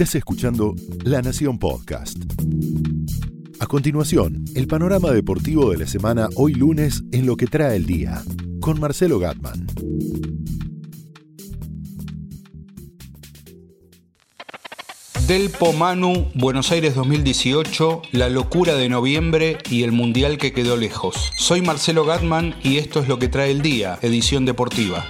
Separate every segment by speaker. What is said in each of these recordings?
Speaker 1: Estás escuchando La Nación Podcast. A continuación, el panorama deportivo de la semana hoy lunes en lo que trae el día, con Marcelo Gatman.
Speaker 2: Del Pomanu, Buenos Aires 2018, la locura de noviembre y el mundial que quedó lejos. Soy Marcelo Gatman y esto es lo que trae el día, edición deportiva.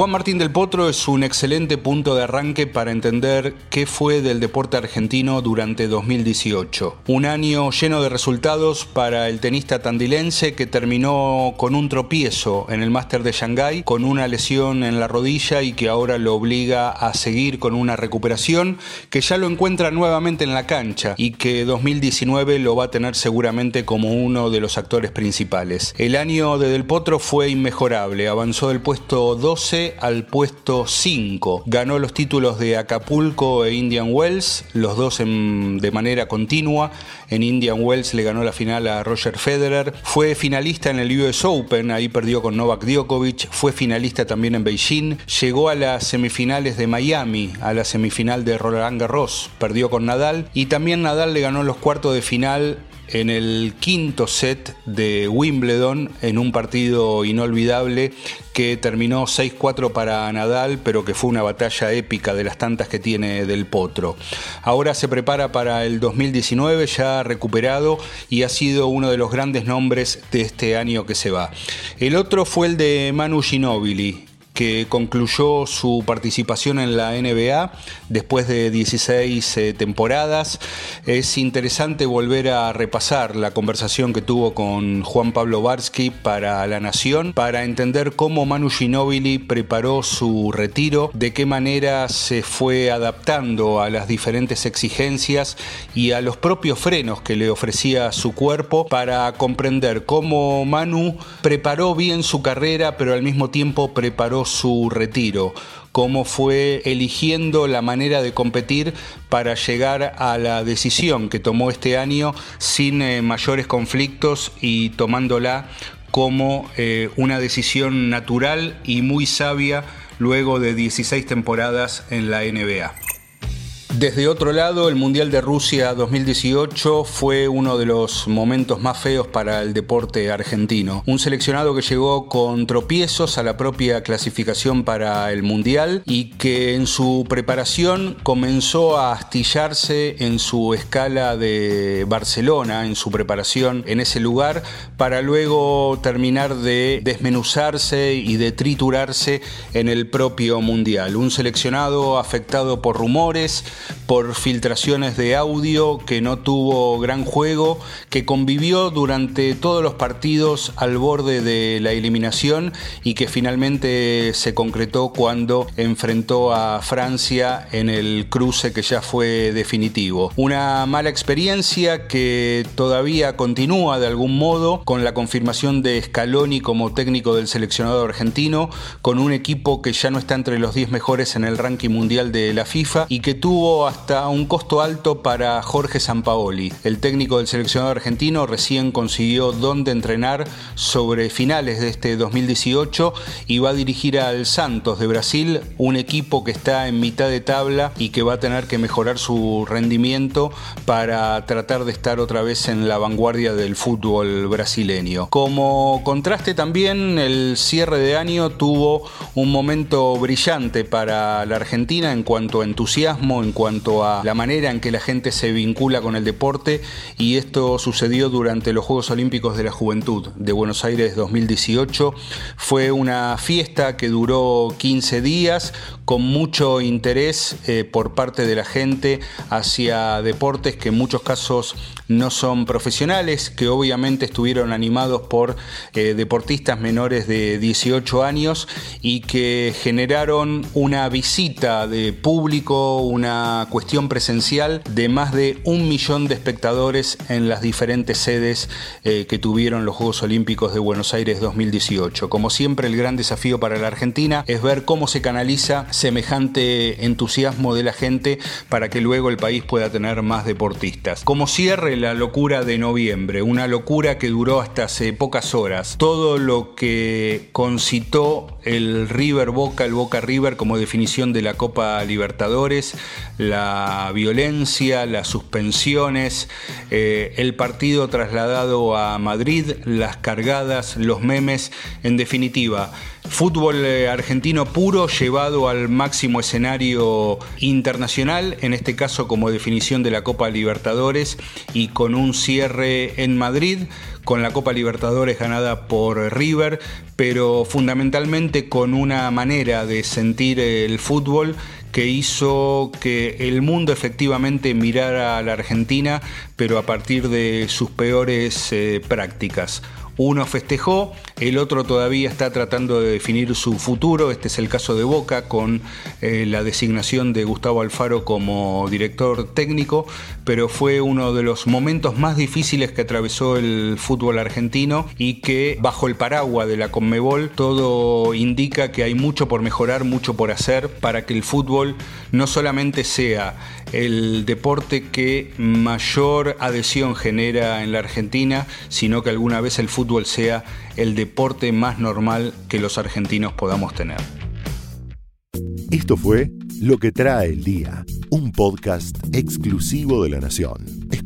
Speaker 2: Juan Martín del Potro es un excelente punto de arranque para entender qué fue del deporte argentino durante 2018. Un año lleno de resultados para el tenista tandilense que terminó con un tropiezo en el Máster de Shanghái, con una lesión en la rodilla y que ahora lo obliga a seguir con una recuperación que ya lo encuentra nuevamente en la cancha y que 2019 lo va a tener seguramente como uno de los actores principales. El año de Del Potro fue inmejorable, avanzó del puesto 12 al puesto 5. Ganó los títulos de Acapulco e Indian Wells, los dos de manera continua. En Indian Wells le ganó la final a Roger Federer. Fue finalista en el US Open, ahí perdió con Novak Djokovic. Fue finalista también en Beijing. Llegó a las semifinales de Miami, a la semifinal de Roland Garros. Perdió con Nadal. Y también Nadal le ganó los cuartos de final en el quinto set de Wimbledon en un partido inolvidable que terminó 6-4 para Nadal, pero que fue una batalla épica de las tantas que tiene del Potro. Ahora se prepara para el 2019 ya recuperado y ha sido uno de los grandes nombres de este año que se va. El otro fue el de Manu Ginóbili, que concluyó su participación en la NBA después de 16 eh, temporadas. Es interesante volver a repasar la conversación que tuvo con Juan Pablo Barsky para La Nación, para entender cómo Manu Ginóbili preparó su retiro, de qué manera se fue adaptando a las diferentes exigencias y a los propios frenos que le ofrecía su cuerpo para comprender cómo Manu preparó bien su carrera, pero al mismo tiempo preparó su retiro, cómo fue eligiendo la manera de competir para llegar a la decisión que tomó este año sin eh, mayores conflictos y tomándola como eh, una decisión natural y muy sabia luego de 16 temporadas en la NBA. Desde otro lado, el Mundial de Rusia 2018 fue uno de los momentos más feos para el deporte argentino. Un seleccionado que llegó con tropiezos a la propia clasificación para el Mundial y que en su preparación comenzó a astillarse en su escala de Barcelona, en su preparación en ese lugar, para luego terminar de desmenuzarse y de triturarse en el propio Mundial. Un seleccionado afectado por rumores, por filtraciones de audio, que no tuvo gran juego, que convivió durante todos los partidos al borde de la eliminación y que finalmente se concretó cuando enfrentó a Francia en el cruce que ya fue definitivo. Una mala experiencia que todavía continúa de algún modo con la confirmación de Scaloni como técnico del seleccionado argentino, con un equipo que ya no está entre los 10 mejores en el ranking mundial de la FIFA y que tuvo hasta un costo alto para Jorge Sampaoli. El técnico del seleccionado argentino recién consiguió dónde entrenar sobre finales de este 2018 y va a dirigir al Santos de Brasil, un equipo que está en mitad de tabla y que va a tener que mejorar su rendimiento para tratar de estar otra vez en la vanguardia del fútbol brasileño. Como contraste también, el cierre de año tuvo un momento brillante para la Argentina en cuanto a entusiasmo, en cuanto a la manera en que la gente se vincula con el deporte y esto sucedió durante los Juegos Olímpicos de la Juventud de Buenos Aires 2018. Fue una fiesta que duró 15 días con mucho interés eh, por parte de la gente hacia deportes que en muchos casos no son profesionales, que obviamente estuvieron animados por eh, deportistas menores de 18 años y que generaron una visita de público, una cuestión presencial de más de un millón de espectadores en las diferentes sedes eh, que tuvieron los Juegos Olímpicos de Buenos Aires 2018. Como siempre, el gran desafío para la Argentina es ver cómo se canaliza semejante entusiasmo de la gente para que luego el país pueda tener más deportistas. Como cierre, la locura de noviembre, una locura que duró hasta hace pocas horas. Todo lo que concitó el River Boca, el Boca River como definición de la Copa Libertadores, la violencia, las suspensiones, eh, el partido trasladado a Madrid, las cargadas, los memes, en definitiva. Fútbol eh, argentino puro llevado al máximo escenario internacional, en este caso como definición de la Copa Libertadores y con un cierre en Madrid, con la Copa Libertadores ganada por River, pero fundamentalmente con una manera de sentir el fútbol que hizo que el mundo efectivamente mirara a la Argentina, pero a partir de sus peores eh, prácticas. Uno festejó, el otro todavía está tratando de definir su futuro. Este es el caso de Boca con eh, la designación de Gustavo Alfaro como director técnico, pero fue uno de los momentos más difíciles que atravesó el fútbol argentino y que bajo el paraguas de la Conmebol todo indica que hay mucho por mejorar, mucho por hacer para que el fútbol no solamente sea el deporte que mayor adhesión genera en la Argentina, sino que alguna vez el fútbol sea el deporte más normal que los argentinos podamos tener.
Speaker 1: Esto fue Lo que trae el día, un podcast exclusivo de La Nación.